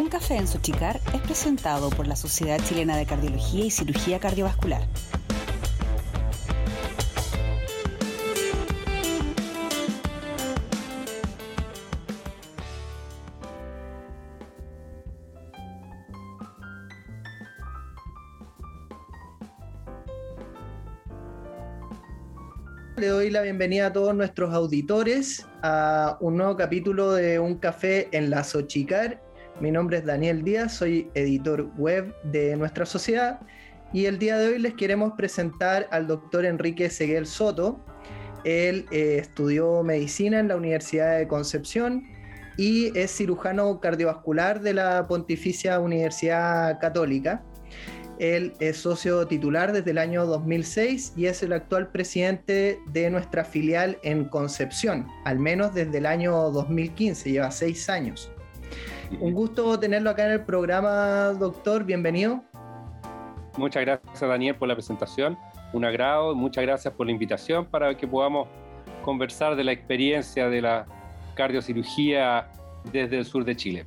Un café en Sochicar es presentado por la Sociedad Chilena de Cardiología y Cirugía Cardiovascular. Le doy la bienvenida a todos nuestros auditores a un nuevo capítulo de Un Café en la Sochicar. Mi nombre es Daniel Díaz, soy editor web de nuestra sociedad y el día de hoy les queremos presentar al doctor Enrique Seguel Soto. Él eh, estudió medicina en la Universidad de Concepción y es cirujano cardiovascular de la Pontificia Universidad Católica. Él es socio titular desde el año 2006 y es el actual presidente de nuestra filial en Concepción, al menos desde el año 2015, lleva seis años. Un gusto tenerlo acá en el programa, doctor, bienvenido. Muchas gracias, Daniel, por la presentación. Un agrado, muchas gracias por la invitación para que podamos conversar de la experiencia de la cardiocirugía desde el sur de Chile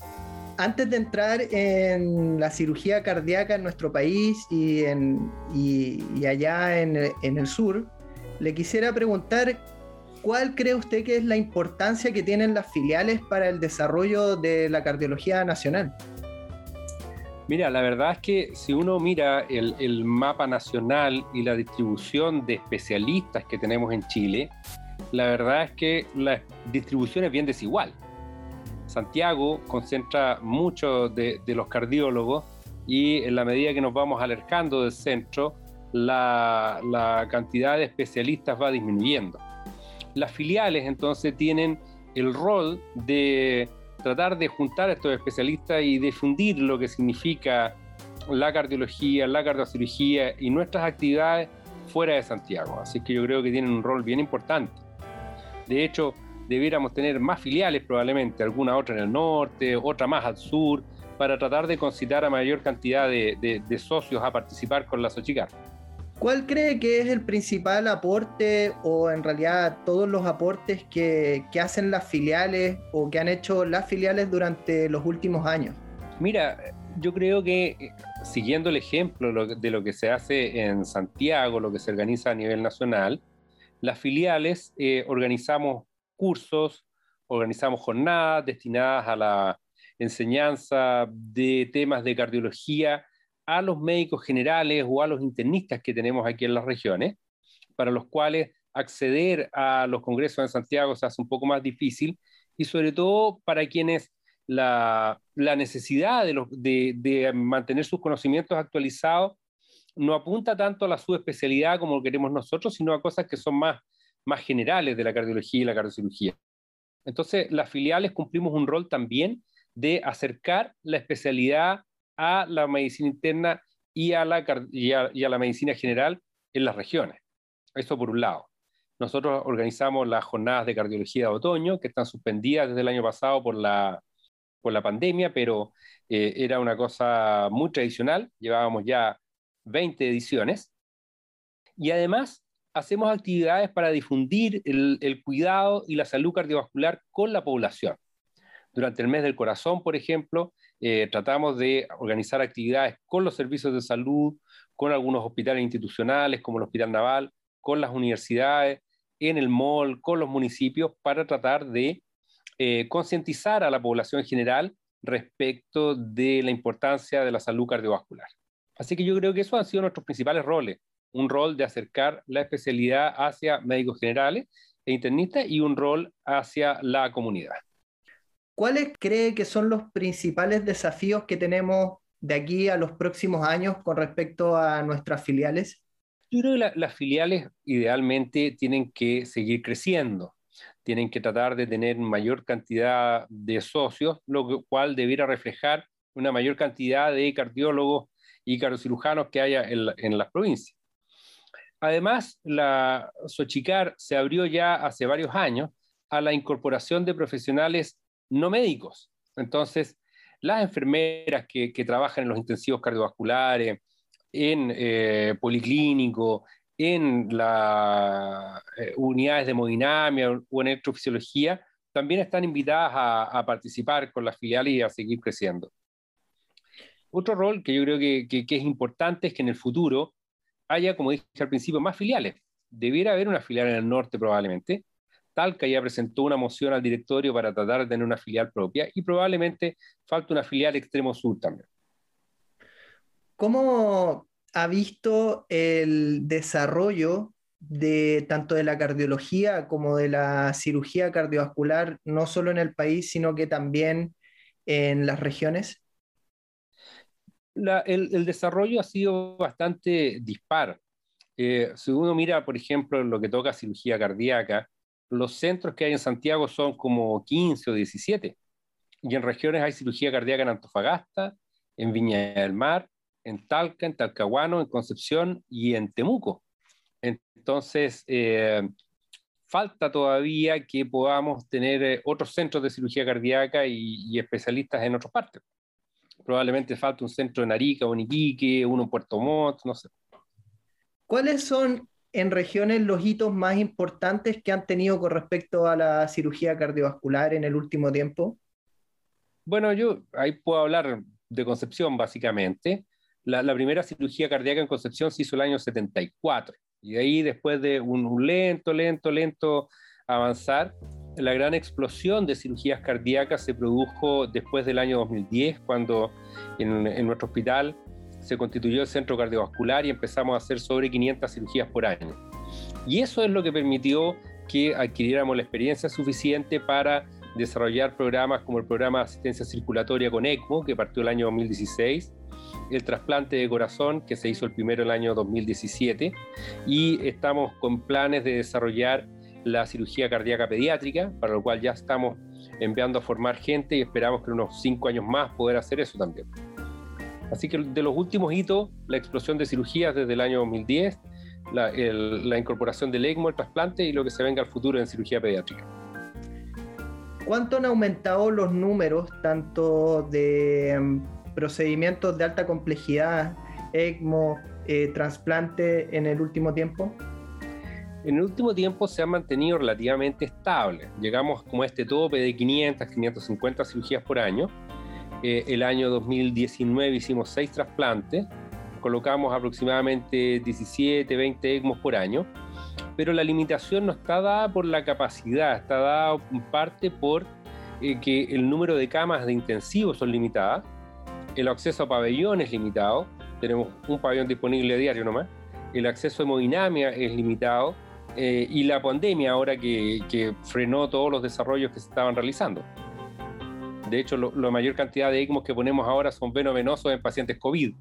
antes de entrar en la cirugía cardíaca en nuestro país y, en, y, allá en, en, el sur, le quisiera preguntar cuál cree usted que es la importancia que tienen las filiales para el desarrollo de la cardiología nacional. Mira, la verdad es que si uno mira el, mapa nacional y la distribución de especialistas que tenemos en Chile, la verdad es que la distribución es bien desigual. Santiago concentra muchos de, los cardiólogos y en la medida que nos vamos alercando del centro, la, cantidad de especialistas va disminuyendo. Las filiales entonces tienen el rol de tratar de juntar a estos especialistas y difundir lo que significa la cardiología, la cardiocirugía y nuestras actividades fuera de Santiago. Así que yo creo que tienen un rol bien importante. De hecho, debiéramos tener más filiales probablemente, alguna otra en el norte, otra más al sur, para tratar de concitar a mayor cantidad de, socios a participar con la Sochicar. ¿Cuál cree que es el principal aporte o en realidad todos los aportes que, hacen las filiales o que han hecho las filiales durante los últimos años? Mira, yo creo que eh, siguiendo el ejemplo de lo que se hace en Santiago, lo que se organiza a nivel nacional, las filiales eh, organizamos cursos, organizamos jornadas destinadas a la enseñanza de temas de cardiología a los médicos generales o a los internistas que tenemos aquí en las regiones, para los cuales acceder a los congresos en Santiago se hace un poco más difícil y sobre todo para quienes la, necesidad de, mantener sus conocimientos actualizados no apunta tanto a la subespecialidad como queremos nosotros, sino a cosas que son más más generales de la cardiología y la cardiocirugía. Entonces, las filiales cumplimos un rol también de acercar la especialidad a la medicina interna y a la, y a, la medicina general en las regiones. Eso por un lado. Nosotros organizamos las jornadas de cardiología de otoño, que están suspendidas desde el año pasado por la, por la pandemia, pero eh, era una cosa muy tradicional. Llevábamos ya 20 ediciones. Y además hacemos actividades para difundir el, cuidado y la salud cardiovascular con la población. Durante el mes del corazón, por ejemplo, eh, tratamos de organizar actividades con los servicios de salud, con algunos hospitales institucionales como el Hospital Naval, con las universidades, en el MOL, con los municipios, para tratar de eh, concientizar a la población general respecto de la importancia de la salud cardiovascular. Así que yo creo que esos han sido nuestros principales roles un rol de acercar la especialidad hacia médicos generales e internistas y un rol hacia la comunidad. ¿Cuáles cree que son los principales desafíos que tenemos de aquí a los próximos años con respecto a nuestras filiales? Yo creo que las filiales idealmente tienen que seguir creciendo, tienen que tratar de tener mayor cantidad de socios, lo cual debiera reflejar una mayor cantidad de cardiólogos y cardiocirujanos que haya en, en las provincias. Además, la Sochicar se abrió ya hace varios años a la incorporación de profesionales no médicos. Entonces, las enfermeras que, trabajan en los intensivos cardiovasculares, en eh, policlínico, en las eh, unidades de hemodinamia o en electrofisiología, también están invitadas a, a, participar con las filiales y a seguir creciendo. Otro rol que yo creo que, que, es importante es que en el futuro haya, como dije al principio, más filiales. Debiera haber una filial en el norte probablemente. Talca ya presentó una moción al directorio para tratar de tener una filial propia y probablemente falta una filial extremo sur también. ¿Cómo ha visto el desarrollo de tanto de la cardiología como de la cirugía cardiovascular, no solo en el país, sino que también en las regiones? el, desarrollo ha sido bastante dispar. Eh, si uno mira, por ejemplo, lo que toca cirugía cardíaca, los centros que hay en Santiago son como 15 o 17. Y en regiones hay cirugía cardíaca en Antofagasta, en Viña del Mar, en Talca, en Talcahuano, en Concepción y en Temuco. Entonces, eh, falta todavía que podamos tener eh, otros centros de cirugía cardíaca y, y especialistas en otras partes probablemente falta un centro en Arica o en Iquique, uno en Puerto Montt, no sé. ¿Cuáles son en regiones los hitos más importantes que han tenido con respecto a la cirugía cardiovascular en el último tiempo? Bueno, yo ahí puedo hablar de Concepción básicamente. La, primera cirugía cardíaca en Concepción se hizo el año 74 y de ahí después de un lento, lento, lento avanzar, la gran explosión de cirugías cardíacas se produjo después del año 2010, cuando en, nuestro hospital se constituyó el centro cardiovascular y empezamos a hacer sobre 500 cirugías por año. Y eso es lo que permitió que adquiriéramos la experiencia suficiente para desarrollar programas como el programa de asistencia circulatoria con ECMO, que partió el año 2016, el trasplante de corazón, que se hizo el primero el año 2017, y estamos con planes de desarrollar la cirugía cardíaca pediátrica, para lo cual ya estamos enviando a formar gente y esperamos que en unos cinco años más poder hacer eso también. Así que de los últimos hitos, la explosión de cirugías desde el año 2010, la, la incorporación del ECMO, el trasplante y lo que se venga al futuro en cirugía pediátrica. ¿Cuánto han aumentado los números tanto de mm, procedimientos de alta complejidad, ECMO, eh, trasplante en el último tiempo? en el último tiempo se ha mantenido relativamente estable. Llegamos como a este tope de 500, 550 cirugías por año. Eh, el año 2019 hicimos 6 trasplantes, colocamos aproximadamente 17, 20 ECMOs por año, pero la limitación no está dada por la capacidad, está dada en parte por eh, que el número de camas de intensivos son limitadas, el acceso a pabellones es limitado, tenemos un pabellón disponible diario nomás, el acceso a hemodinamia es limitado, eh, y la pandemia ahora que, frenó todos los desarrollos que se estaban realizando. De hecho, la mayor cantidad de ECMOs que ponemos ahora son venovenosos en pacientes COVID.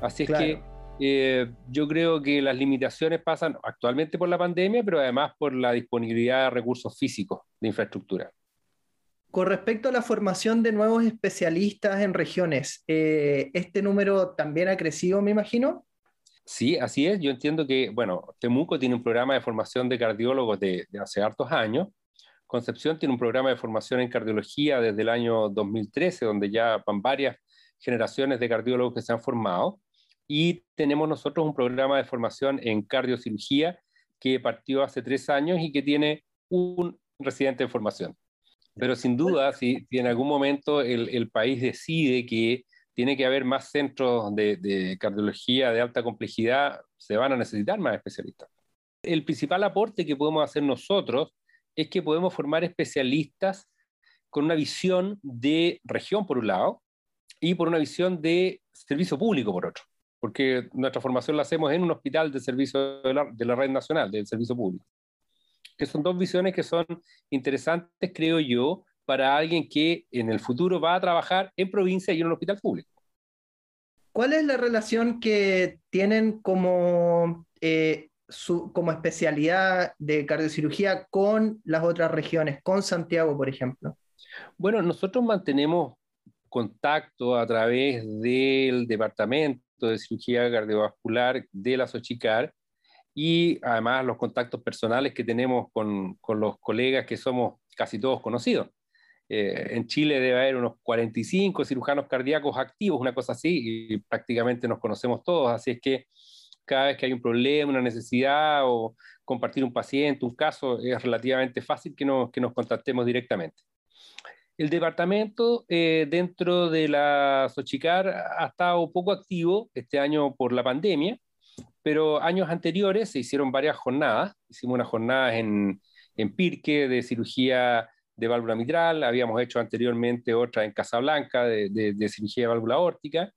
Así es que eh, yo creo que las limitaciones pasan actualmente por la pandemia, pero además por la disponibilidad de recursos físicos de infraestructura. Con respecto a la formación de nuevos especialistas en regiones, eh, ¿este número también ha crecido, me imagino? Sí, así es. Yo entiendo que, bueno, Temuco tiene un programa de formación de cardiólogos de, hace hartos años. Concepción tiene un programa de formación en cardiología desde el año 2013, donde ya van varias generaciones de cardiólogos que se han formado. Y tenemos nosotros un programa de formación en cardiocirugía que partió hace tres años y que tiene un residente de formación. Pero sin duda, si, en algún momento el, el país decide que tiene que haber más centros de, cardiología de alta complejidad, se van a necesitar más especialistas. El principal aporte que podemos hacer nosotros es que podemos formar especialistas con una visión de región por un lado y por una visión de servicio público por otro, porque nuestra formación la hacemos en un hospital de servicio de la, de la red nacional, del servicio público. Que son dos visiones que son interesantes, creo yo, para alguien que en el futuro va a trabajar en provincia y en un hospital público. ¿Cuál es la relación que tienen como, eh, como especialidad de cardiocirugía con las otras regiones, con Santiago, por ejemplo? Bueno, nosotros mantenemos contacto a través del Departamento de Cirugía Cardiovascular de la Sochicar y además los contactos personales que tenemos con, con los colegas que somos casi todos conocidos. Eh, en Chile debe haber unos 45 cirujanos cardíacos activos, una cosa así, y prácticamente nos conocemos todos, así es que cada vez que hay un problema, una necesidad o compartir un paciente, un caso, es relativamente fácil que nos, que nos contactemos directamente. el departamento eh, dentro de la Sochicar ha estado poco activo este año por la pandemia, pero años anteriores se hicieron varias jornadas. Hicimos unas jornadas en, en Pirque de cirugía de válvula mitral, habíamos hecho anteriormente otra en Casablanca de, de, cirugía de válvula órtica.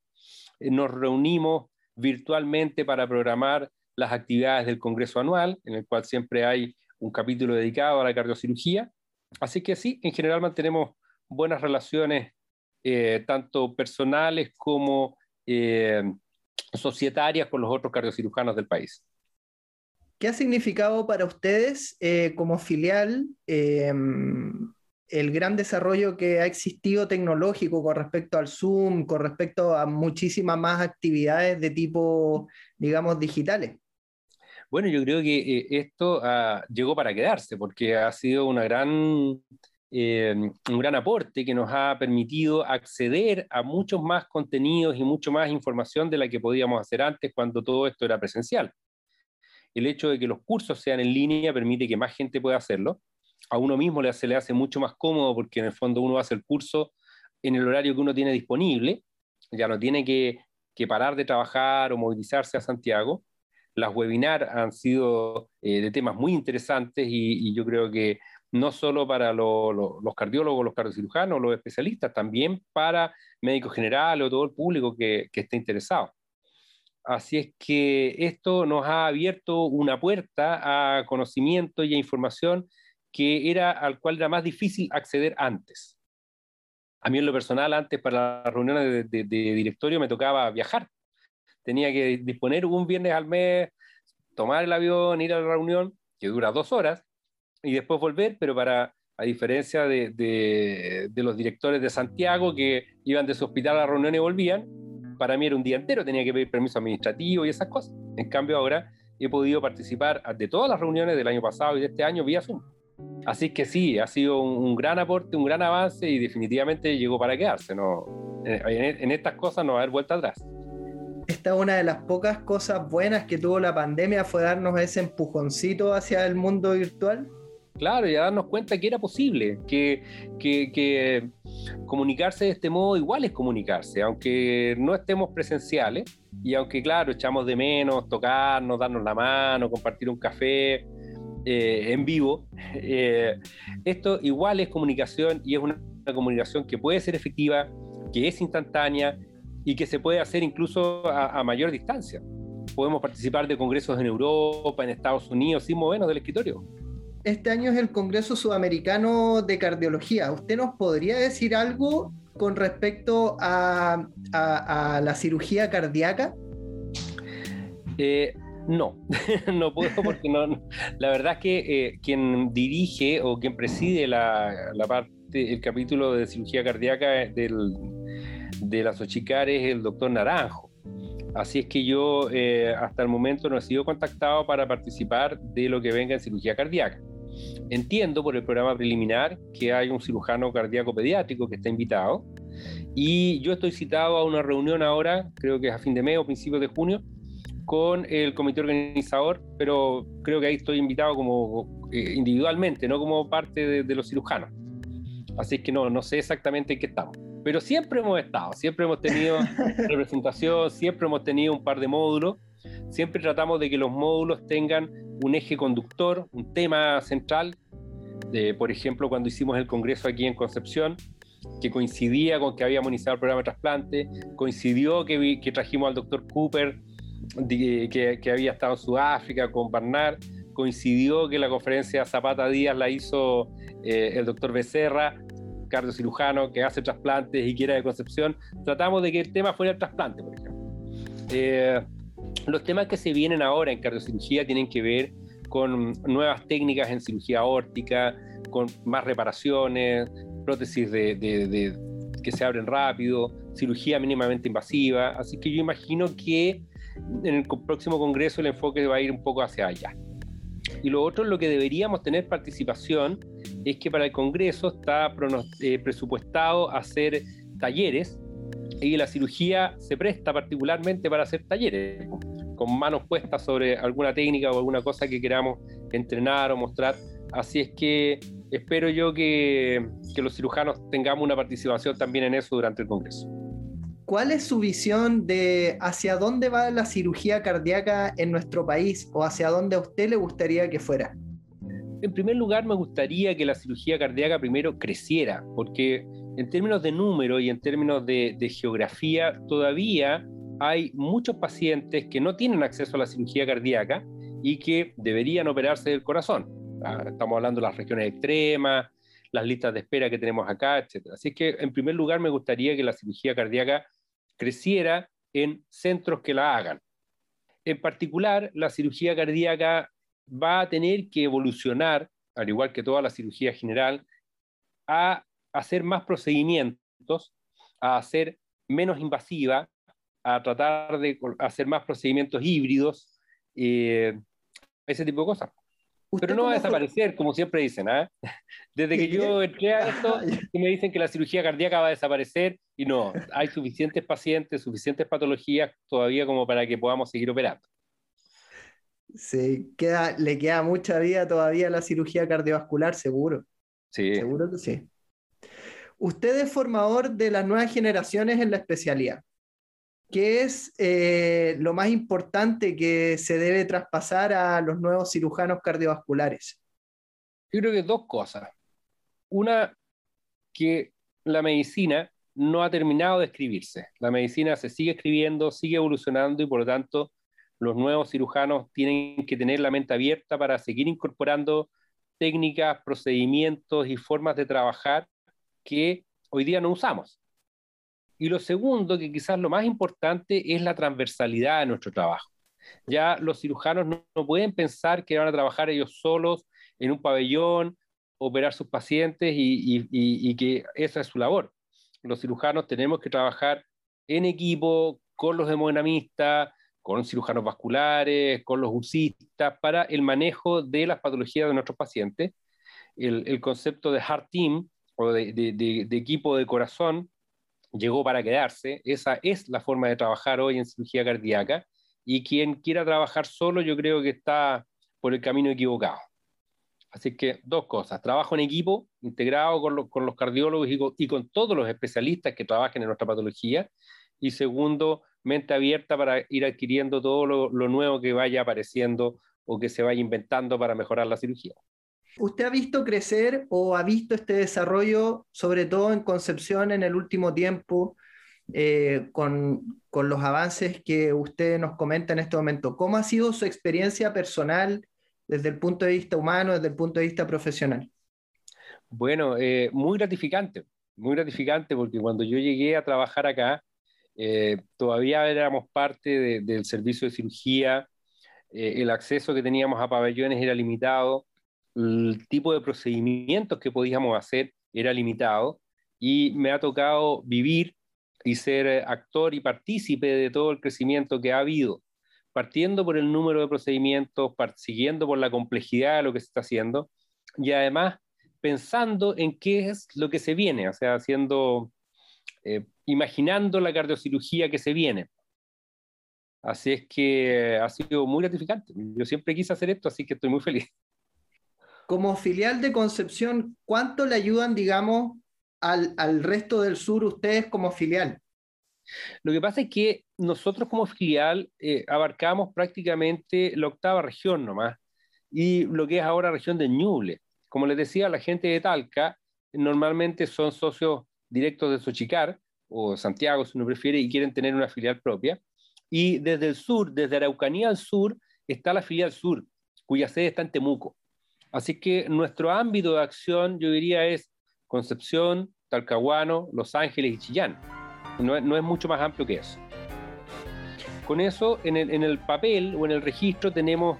Eh, nos reunimos virtualmente para programar las actividades del Congreso anual, en el cual siempre hay un capítulo dedicado a la cardiocirugía. Así que sí, en general mantenemos buenas relaciones, eh, tanto personales como eh, societarias con los otros cardiocirujanos del país. ¿Qué ha significado para ustedes eh, como filial el gran desarrollo que ha existido tecnológico con respecto al Zoom, con respecto a muchísimas más actividades de tipo, digamos, digitales? Bueno, yo creo que esto ah, llegó para quedarse porque ha sido una gran eh, un gran aporte que nos ha permitido acceder a muchos más contenidos y mucho más información de la que podíamos hacer antes cuando todo esto era presencial. El hecho de que los cursos sean en línea permite que más gente pueda hacerlo. A uno mismo se le hace mucho más cómodo porque en el fondo uno hace el curso en el horario que uno tiene disponible, ya no tiene que, parar de trabajar o movilizarse a Santiago. Las webinars han sido eh, de temas muy interesantes y yo creo que no solo para los cardiólogos, los cardiocirujanos, los especialistas, también para médicos generales o todo el público que, esté interesado. Así es que esto nos ha abierto una puerta a conocimiento y a información que era al cual era más difícil acceder antes. A mí en lo personal, antes para las reuniones de, directorio me tocaba viajar. Tenía que disponer un viernes al mes, tomar el avión, ir a la reunión, que dura dos horas, y después volver, pero para, a diferencia de, de, los directores de Santiago que iban de su hospital a la reunión y volvían, para mí era un día entero, tenía que pedir permiso administrativo y esas cosas. En cambio ahora he podido participar de todas las reuniones del año pasado y de este año vía Zoom. Así que sí, ha sido un, gran aporte, un gran avance y definitivamente llegó para quedarse. ¿no? En, en estas cosas no va a haber vuelta atrás esta una de las pocas cosas buenas que tuvo la pandemia fue darnos ese empujoncito hacia el mundo virtual. Claro, y a darnos cuenta que era posible, que, que, comunicarse de este modo igual es comunicarse, aunque no estemos presenciales y aunque, claro, echamos de menos tocarnos, darnos la mano, compartir un café eh, en vivo, eh, esto igual es comunicación y es una, comunicación que puede ser efectiva, que es instantánea y que se puede hacer incluso a, a mayor distancia. Podemos participar de congresos en Europa, en Estados Unidos, sin movernos del escritorio este año es el Congreso Sudamericano de Cardiología. ¿Usted nos podría decir algo con respecto a, la cirugía cardíaca? Eh, no, no puedo porque no, la verdad es que eh, quien dirige o quien preside la, parte, el capítulo de cirugía cardíaca del, de las Ochicar es el doctor Naranjo. Así es que yo eh, hasta el momento no he sido contactado para participar de lo que venga en cirugía cardíaca. Entiendo por el programa preliminar que hay un cirujano cardíaco pediátrico que está invitado y yo estoy citado a una reunión ahora, creo que es a fin de mes o principios de junio, con el comité organizador, pero creo que ahí estoy invitado como eh, individualmente, no como parte de, de, los cirujanos. Así que no, no sé exactamente en qué estamos. Pero siempre hemos estado, siempre hemos tenido representación, siempre hemos tenido un par de módulos, siempre tratamos de que los módulos tengan un eje conductor, un tema central. por ejemplo, cuando hicimos el congreso aquí en Concepción, que coincidía con que habíamos iniciado el programa de trasplante, coincidió que, que trajimos al doctor Cooper, que, que, había estado en Sudáfrica con Barnard, coincidió que la conferencia Zapata Díaz la hizo eh, el doctor Becerra, cardiocirujano que hace trasplantes y que era de Concepción. Tratamos de que el tema fuera el trasplante, por ejemplo. Eh, los temas que se vienen ahora en cardiocirugía tienen que ver con nuevas técnicas en cirugía aórtica, con más reparaciones, prótesis de, que se abren rápido, cirugía mínimamente invasiva. Así que yo imagino que en el próximo congreso el enfoque va a ir un poco hacia allá. Y lo otro, lo que deberíamos tener participación, es que para el congreso está eh, presupuestado hacer talleres y la cirugía se presta particularmente para hacer talleres, con manos puestas sobre alguna técnica o alguna cosa que queramos entrenar o mostrar. Así es que espero yo que, que los cirujanos tengamos una participación también en eso durante el Congreso. ¿Cuál es su visión de hacia dónde va la cirugía cardíaca en nuestro país o hacia dónde a usted le gustaría que fuera? En primer lugar, me gustaría que la cirugía cardíaca primero creciera, porque en términos de número y en términos de, geografía, todavía hay muchos pacientes que no tienen acceso a la cirugía cardíaca y que deberían operarse del corazón. Ah, estamos hablando de las regiones extremas, las listas de espera que tenemos acá, etc. Así que, en primer lugar, me gustaría que la cirugía cardíaca creciera en centros que la hagan. En particular, la cirugía cardíaca va a tener que evolucionar, al igual que toda la cirugía general, a hacer más procedimientos, a hacer menos invasiva, a tratar de hacer más procedimientos híbridos, eh, ese tipo de cosas. Pero no va a desaparecer, como siempre dicen. ¿ah? Desde que yo entré a esto, me dicen que la cirugía cardíaca va a desaparecer y no, hay suficientes pacientes, suficientes patologías todavía como para que podamos seguir operando. Sí, queda, le queda mucha vida todavía a la cirugía cardiovascular, seguro. Sí. Seguro que sí. Usted es formador de las nuevas generaciones en la especialidad. ¿Qué es eh, lo más importante que se debe traspasar a los nuevos cirujanos cardiovasculares? Yo creo que dos cosas. Una, que la medicina no ha terminado de escribirse. La medicina se sigue escribiendo, sigue evolucionando y por lo tanto los nuevos cirujanos tienen que tener la mente abierta para seguir incorporando técnicas, procedimientos y formas de trabajar que hoy día no usamos. Y lo segundo, que quizás lo más importante, es la transversalidad de nuestro trabajo. Ya los cirujanos no, pueden pensar que van a trabajar ellos solos en un pabellón, operar sus pacientes y, y que esa es su labor. Los cirujanos tenemos que trabajar en equipo con los hemodinamistas, con cirujanos vasculares, con los UCIstas, para el manejo de las patologías de nuestros pacientes. El, concepto de heart team o de, de, equipo de corazón llegó para quedarse. Esa es la forma de trabajar hoy en cirugía cardíaca y quien quiera trabajar solo yo creo que está por el camino equivocado. Así que dos cosas, trabajo en equipo integrado con, los cardiólogos y con, y con, todos los especialistas que trabajen en nuestra patología. Y segundo, mente abierta para ir adquiriendo todo lo, lo nuevo que vaya apareciendo o que se vaya inventando para mejorar la cirugía. ¿Usted ha visto crecer o ha visto este desarrollo, sobre todo en Concepción en el último tiempo, eh, con, con, los avances que usted nos comenta en este momento? ¿Cómo ha sido su experiencia personal desde el punto de vista humano, desde el punto de vista profesional? Bueno, eh, muy gratificante, muy gratificante porque cuando yo llegué a trabajar acá, eh, todavía éramos parte de, del servicio de cirugía, el acceso que teníamos a pabellones era limitado, el tipo de procedimientos que podíamos hacer era limitado y me ha tocado vivir y ser eh, actor y partícipe de todo el crecimiento que ha habido, partiendo por el número de procedimientos, siguiendo por la complejidad de lo que se está haciendo y además pensando en qué es lo que se viene, o sea, haciendo, eh, imaginando la cardiocirugía que se viene. Así es que ha sido muy gratificante. Yo siempre quise hacer esto, así que estoy muy feliz como filial de Concepción, ¿cuánto le ayudan, digamos, al, al, resto del sur ustedes como filial? Lo que pasa es que nosotros como filial eh, abarcamos prácticamente la octava región nomás, y lo que es ahora región de Ñuble. Como les decía, la gente de Talca normalmente son socios directos de Sochicar, o Santiago si uno prefiere, y quieren tener una filial propia. Y desde el sur, desde Araucanía al sur, está la filial sur, cuya sede está en Temuco. Así que nuestro ámbito de acción, yo diría, es Concepción, Talcahuano, Los Ángeles y Chillán. No, es mucho más amplio que eso. Con eso, en el, en el, papel o en el registro tenemos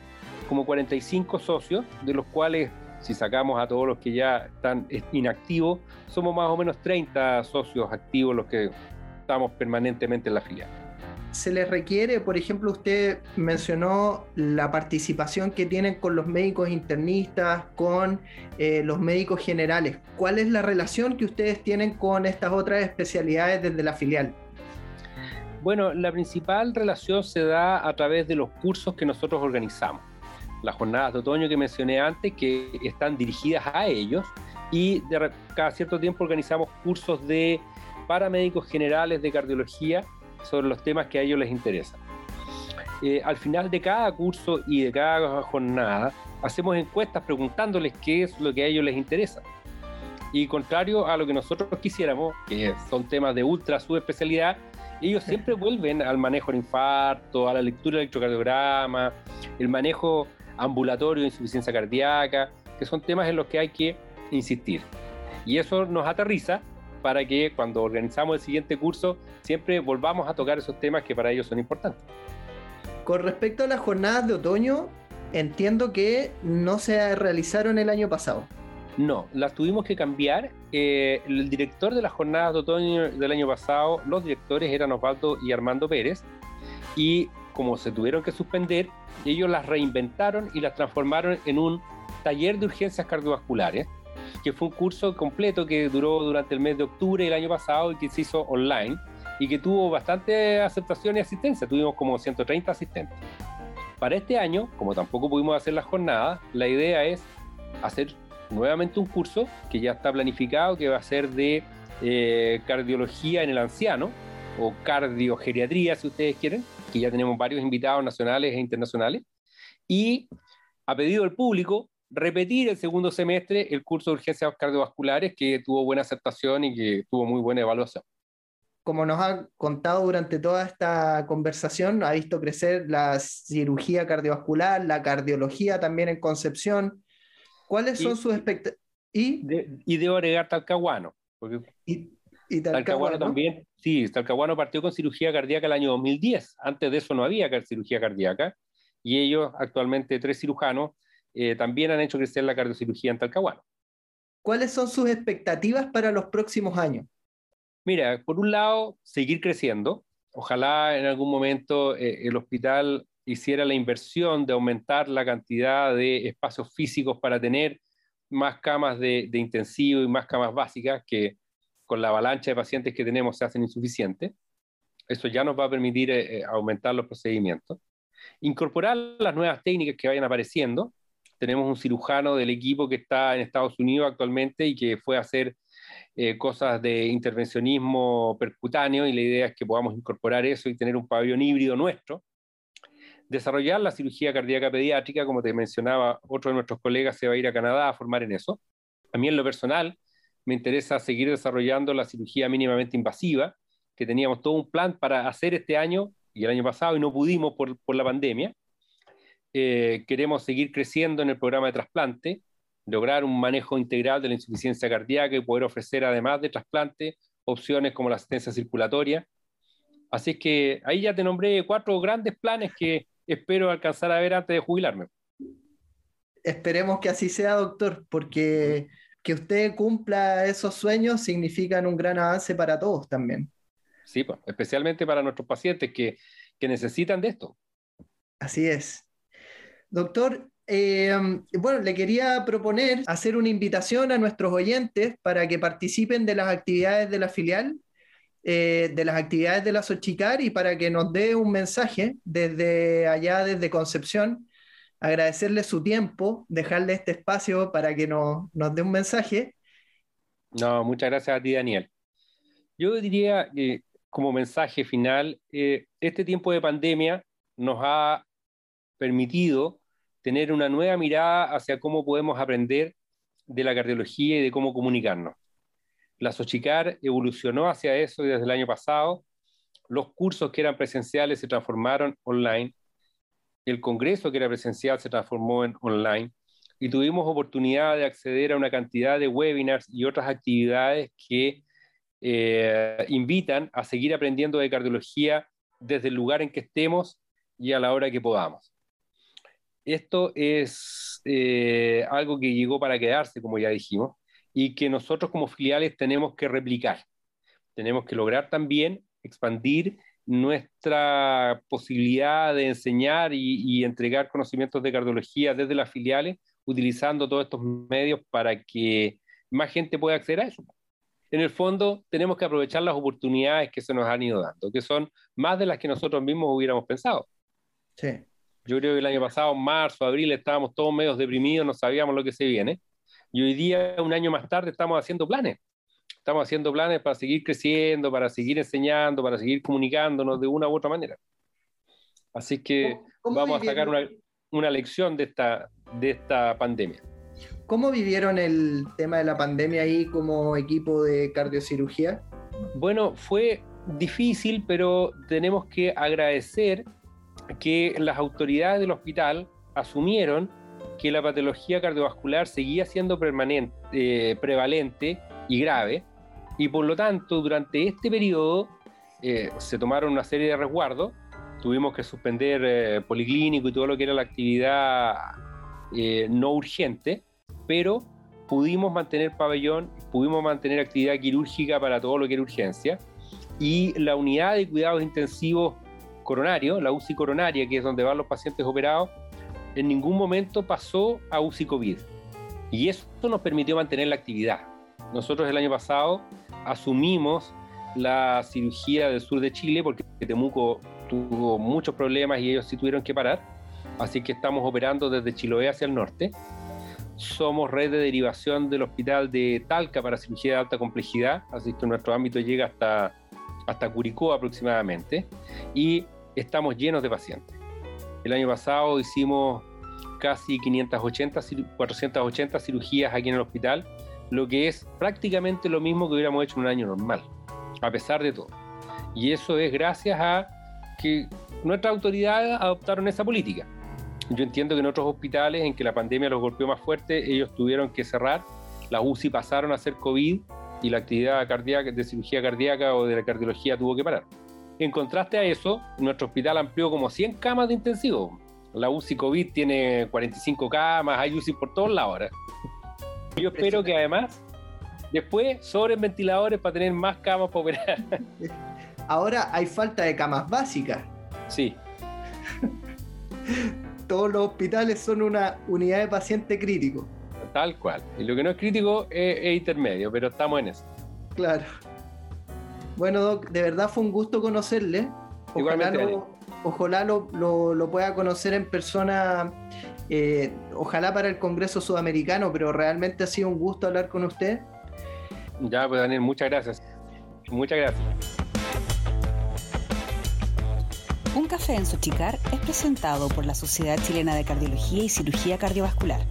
como 45 socios, de los cuales, si sacamos a todos los que ya están inactivos, somos más o menos 30 socios activos los que estamos permanentemente en la filial se les requiere, por ejemplo, usted mencionó la participación que tienen con los médicos internistas, con eh, los médicos generales. ¿Cuál es la relación que ustedes tienen con estas otras especialidades desde la filial? Bueno, la principal relación se da a través de los cursos que nosotros organizamos. las jornadas de otoño que mencioné antes, que están dirigidas a ellos, y de, cada cierto tiempo organizamos cursos de paramédicos generales de cardiología sobre los temas que a ellos les interesan. Eh, al final de cada curso y de cada jornada, hacemos encuestas preguntándoles qué es lo que a ellos les interesa. Y contrario a lo que nosotros quisiéramos, que son temas de ultra subespecialidad, ellos siempre vuelven al manejo del infarto, a la lectura del electrocardiograma, el manejo ambulatorio de insuficiencia cardíaca, que son temas en los que hay que insistir. Y eso nos aterriza para que cuando organizamos el siguiente curso siempre volvamos a tocar esos temas que para ellos son importantes. Con respecto a las jornadas de otoño, entiendo que no se realizaron el año pasado. No, las tuvimos que cambiar. Eh, el director de las jornadas de otoño del año pasado, los directores eran Osvaldo y Armando Pérez, y como se tuvieron que suspender, ellos las reinventaron y las transformaron en un taller de urgencias cardiovasculares, que fue un curso completo que duró durante el mes de octubre del año pasado y que se hizo online y que tuvo bastante aceptación y asistencia. Tuvimos como 130 asistentes. Para este año, como tampoco pudimos hacer las jornadas, la idea es hacer nuevamente un curso que ya está planificado, que va a ser de eh, cardiología en el anciano o cardiogeriatría, si ustedes quieren, que ya tenemos varios invitados nacionales e internacionales. Y a pedido del público, repetir el segundo semestre el curso de urgencias cardiovasculares que tuvo buena aceptación y que tuvo muy buena evaluación. Como nos ha contado durante toda esta conversación, ha visto crecer la cirugía cardiovascular, la cardiología también en Concepción, ¿Cuáles son sus expectativas? Y, y, debo agregar Talcahuano. Porque y, Talcahuano, también, sí, Talcahuano partió con cirugía cardíaca el año 2010. Antes de eso no había cirugía cardíaca. Y ellos, actualmente tres cirujanos, eh, también han hecho crecer la cardiocirugía en Talcahuano. ¿Cuáles son sus expectativas para los próximos años? Mira, por un lado, seguir creciendo. Ojalá en algún momento eh, el hospital hiciera la inversión de aumentar la cantidad de espacios físicos para tener más camas de, intensivo y más camas básicas que con la avalancha de pacientes que tenemos se hacen insuficientes. Eso ya nos va a permitir eh, eh, aumentar los procedimientos. Incorporar las nuevas técnicas que vayan apareciendo. Tenemos un cirujano del equipo que está en Estados Unidos actualmente y que fue a hacer eh, cosas de intervencionismo percutáneo y la idea es que podamos incorporar eso y tener un pabellón híbrido nuestro desarrollar la cirugía cardíaca pediátrica, como te mencionaba, otro de nuestros colegas se va a ir a Canadá a formar en eso. A mí en lo personal me interesa seguir desarrollando la cirugía mínimamente invasiva, que teníamos todo un plan para hacer este año y el año pasado y no pudimos por, la pandemia. Eh, queremos seguir creciendo en el programa de trasplante, lograr un manejo integral de la insuficiencia cardíaca y poder ofrecer además de trasplante opciones como la asistencia circulatoria. Así que ahí ya te nombré cuatro grandes planes que espero alcanzar a ver antes de jubilarme. Esperemos que así sea, doctor, porque que usted cumpla esos sueños significan un gran avance para todos también. Sí, pues, especialmente para nuestros pacientes que, necesitan de esto. Así es. Doctor, eh, bueno, le quería proponer hacer una invitación a nuestros oyentes para que participen de las actividades de la filial eh, de las actividades de la Sochicar y para que nos dé un mensaje desde allá, desde Concepción, agradecerle su tiempo, dejarle este espacio para que nos, dé un mensaje. No, muchas gracias a ti, Daniel. Yo diría que como mensaje final, eh, este tiempo de pandemia nos ha permitido tener una nueva mirada hacia cómo podemos aprender de la cardiología y de cómo comunicarnos. La Sochicar evolucionó hacia eso desde el año pasado. Los cursos que eran presenciales se transformaron online. El congreso que era presencial se transformó en online. Y tuvimos oportunidad de acceder a una cantidad de webinars y otras actividades que eh, invitan a seguir aprendiendo de cardiología desde el lugar en que estemos y a la hora que podamos. Esto es eh, algo que llegó para quedarse, como ya dijimos y que nosotros como filiales tenemos que replicar. Tenemos que lograr también expandir nuestra posibilidad de enseñar y, entregar conocimientos de cardiología desde las filiales, utilizando todos estos medios para que más gente pueda acceder a eso. En el fondo, tenemos que aprovechar las oportunidades que se nos han ido dando, que son más de las que nosotros mismos hubiéramos pensado. Sí, Yo creo que el año pasado, marzo, abril, estábamos todos medio deprimidos, no sabíamos lo que se viene. Y hoy día, un año más tarde, estamos haciendo planes. Estamos haciendo planes para seguir creciendo, para seguir enseñando, para seguir comunicándonos de una u otra manera. Así que vamos a sacar una, una, lección de esta, de esta pandemia. ¿Cómo vivieron el tema de la pandemia ahí como equipo de cardiocirugía? Bueno, fue difícil, pero tenemos que agradecer que las autoridades del hospital asumieron que la patología cardiovascular seguía siendo permanente, eh, prevalente y grave, y por lo tanto durante este periodo eh, se tomaron una serie de resguardos, tuvimos que suspender eh, policlínico y todo lo que era la actividad no urgente, pero pudimos mantener pabellón, pudimos mantener actividad quirúrgica para todo lo que era urgencia, y la unidad de cuidados intensivos coronario, la UCI coronaria, que es donde van los pacientes operados, en ningún momento pasó a UCI COVID. Y eso nos permitió mantener la actividad. Nosotros el año pasado asumimos la cirugía del sur de Chile porque Temuco tuvo muchos problemas y ellos sí tuvieron que parar. Así que estamos operando desde Chiloé hacia el norte. Somos red de derivación del hospital de Talca para cirugía de alta complejidad, así que nuestro ámbito llega hasta hasta Curicó aproximadamente, y estamos llenos de pacientes. El año pasado hicimos casi 580, 480 cirugías aquí en el hospital, lo que es prácticamente lo mismo que hubiéramos hecho en un año normal, a pesar de todo. Y eso es gracias a que nuestras autoridades adoptaron esa política. Yo entiendo que en otros hospitales en que la pandemia los golpeó más fuerte, ellos tuvieron que cerrar, las UCI pasaron a ser COVID y la actividad cardíaca, de cirugía cardíaca o de la cardiología tuvo que parar. En contraste a eso, nuestro hospital amplió como 100 camas de intensivo. La UCI COVID tiene 45 camas, hay UCI por todos lados ahora. Yo espero que además después sobren ventiladores para tener más camas para operar. Ahora hay falta de camas básicas. Sí. Todos los hospitales son una unidad de paciente crítico. Tal cual. Y lo que no es crítico es, intermedio, pero estamos en eso. Claro. Bueno, Doc, de verdad fue un gusto conocerle. Ojalá, lo, ojalá lo, pueda conocer en persona, eh, ojalá para el Congreso Sudamericano, pero realmente ha sido un gusto hablar con usted. Ya, pues Daniel, muchas gracias. Muchas gracias. Un café en Sochicar es presentado por la Sociedad Chilena de Cardiología y Cirugía Cardiovascular